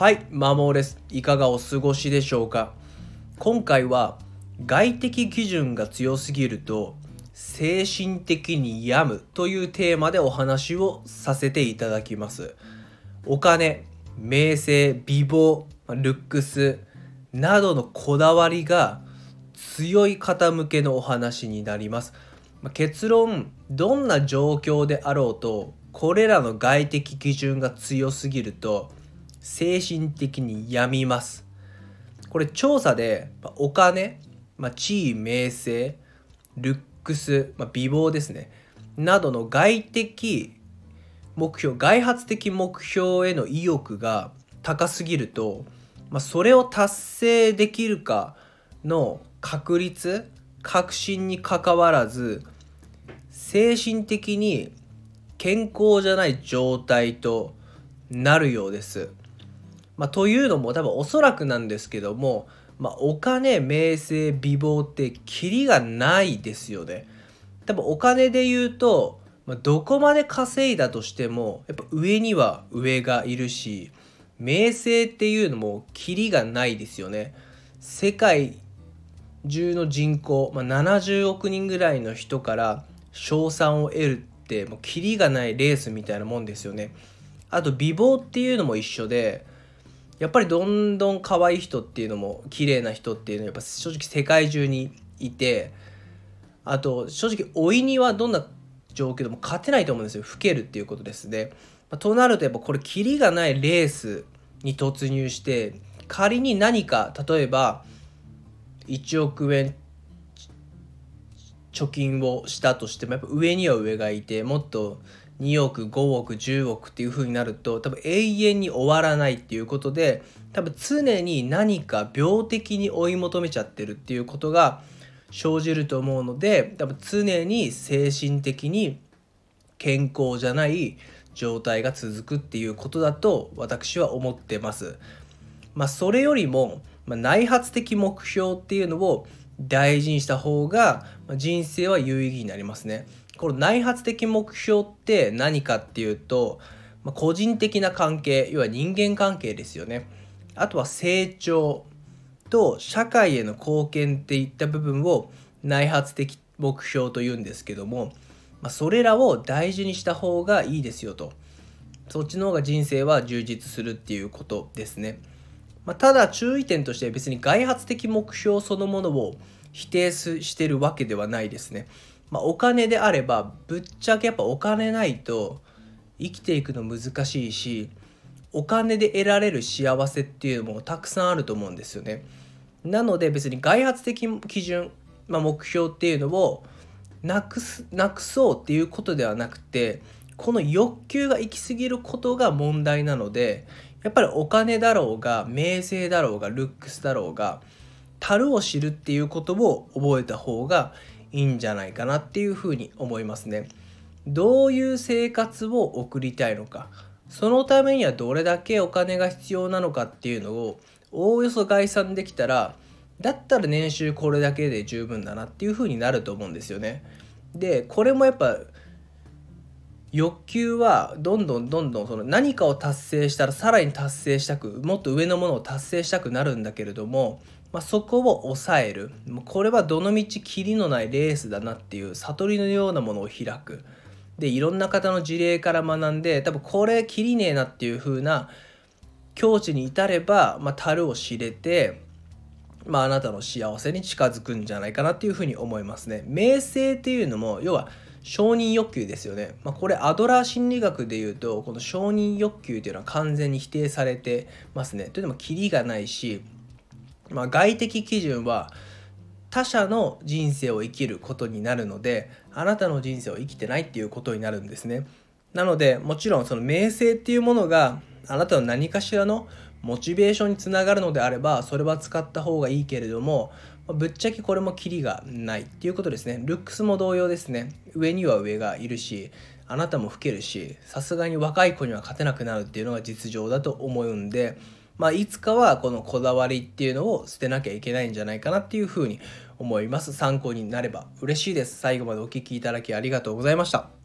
はい、マモです。いかがお過ごしでしょうか？今回は外的基準が強すぎると精神的に病むというテーマでお話をさせていただきます。お金、名声、美貌、ルックスなどのこだわりが強い方向けのお話になります。結論、どんな状況であろうとこれらの外的基準が強すぎると精神的に病みます。これ調査でお金、まあ、地位名声ルックス、まあ、美貌ですねなどの外的目標外発的目標への意欲が高すぎると、まあ、それを達成できるかの確率確信にかかわらず精神的に健康じゃない状態となるようです。まあ、というのも多分おそらくなんですけども、まあ、お金名声美貌ってキリがないですよね。多分お金で言うと、まあ、どこまで稼いだとしてもやっぱ上には上がいるし名声っていうのもキリがないですよね。世界中の人口、まあ、70億人ぐらいの人から賞賛を得るってもうキリがないレースみたいなもんですよね。あと美貌っていうのも一緒でやっぱりどんどん可愛い人っていうのも綺麗な人っていうのはやっぱ正直世界中にいてあと正直老いにはどんな状況でも勝てないと思うんですよ老けるっていうことですね。となるとやっぱこれキリがないレースに突入して仮に何か例えば1億円貯金をしたとしてもやっぱ上には上がいてもっと2億5億10億っていう風になると多分永遠に終わらないっていうことで多分常に何か病的に追い求めちゃってるっていうことが生じると思うので多分常に精神的に健康じゃない状態が続くっていうことだと私は思ってます。まあ、それよりも、ま、内発的目標っていうのを大事にした方が人生は有意義になりますね。この内発的目標って何かっていうと、まあ、個人的な関係要は人間関係ですよね。あとは成長と社会への貢献っていった部分を内発的目標というんですけども、まあ、それらを大事にした方がいいですよと。そっちの方が人生は充実するっていうことですね。まあ、ただ注意点として別に外発的目標そのものを否定してるわけではないですね。まあ、お金であればぶっちゃけやっぱお金ないと生きていくの難しいしお金で得られる幸せっていうのもたくさんあると思うんですよね。なので別に外発的基準、まあ、目標っていうのをなくすなくそうっていうことではなくてこの欲求が行き過ぎることが問題なのでやっぱりお金だろうが名声だろうがルックスだろうが樽を知るっていうことを覚えた方がいいんじゃないかなっていうふうに思いますね。どういう生活を送りたいのかそのためにはどれだけお金が必要なのかっていうのをおおよそ概算できたらだったら年収これだけで十分だなっていうふうになると思うんですよね。でこれもやっぱ欲求はどんどんどんどんその何かを達成したらさらに達成したくもっと上のものを達成したくなるんだけれども、まあ、そこを抑えるこれはどのみちキリのないレースだなっていう悟りのようなものを開くでいろんな方の事例から学んで多分これキリねえなっていう風な境地に至れば、まあ、樽を知れて、まあ、あなたの幸せに近づくんじゃないかなっていうふに思いますね。名声っていうのも要は承認欲求ですよね。まあ、これアドラー心理学で言うとこの承認欲求っていうのは完全に否定されてますね。というのもキリがないし、まあ、外的基準は他者の人生を生きることになるのであなたの人生を生きてないっていうことになるんですね。なのでもちろんその名声っていうものがあなたの何かしらのモチベーションにつながるのであればそれは使った方がいいけれどもぶっちゃけこれもキリがないっていうことですね。ルックスも同様ですね。上には上がいるしあなたも老けるしさすがに若い子には勝てなくなるっていうのが実情だと思うんでまあいつかはこのこだわりっていうのを捨てなきゃいけないんじゃないかなっていうふうに思います。参考になれば嬉しいです。最後までお聴きいただきありがとうございました。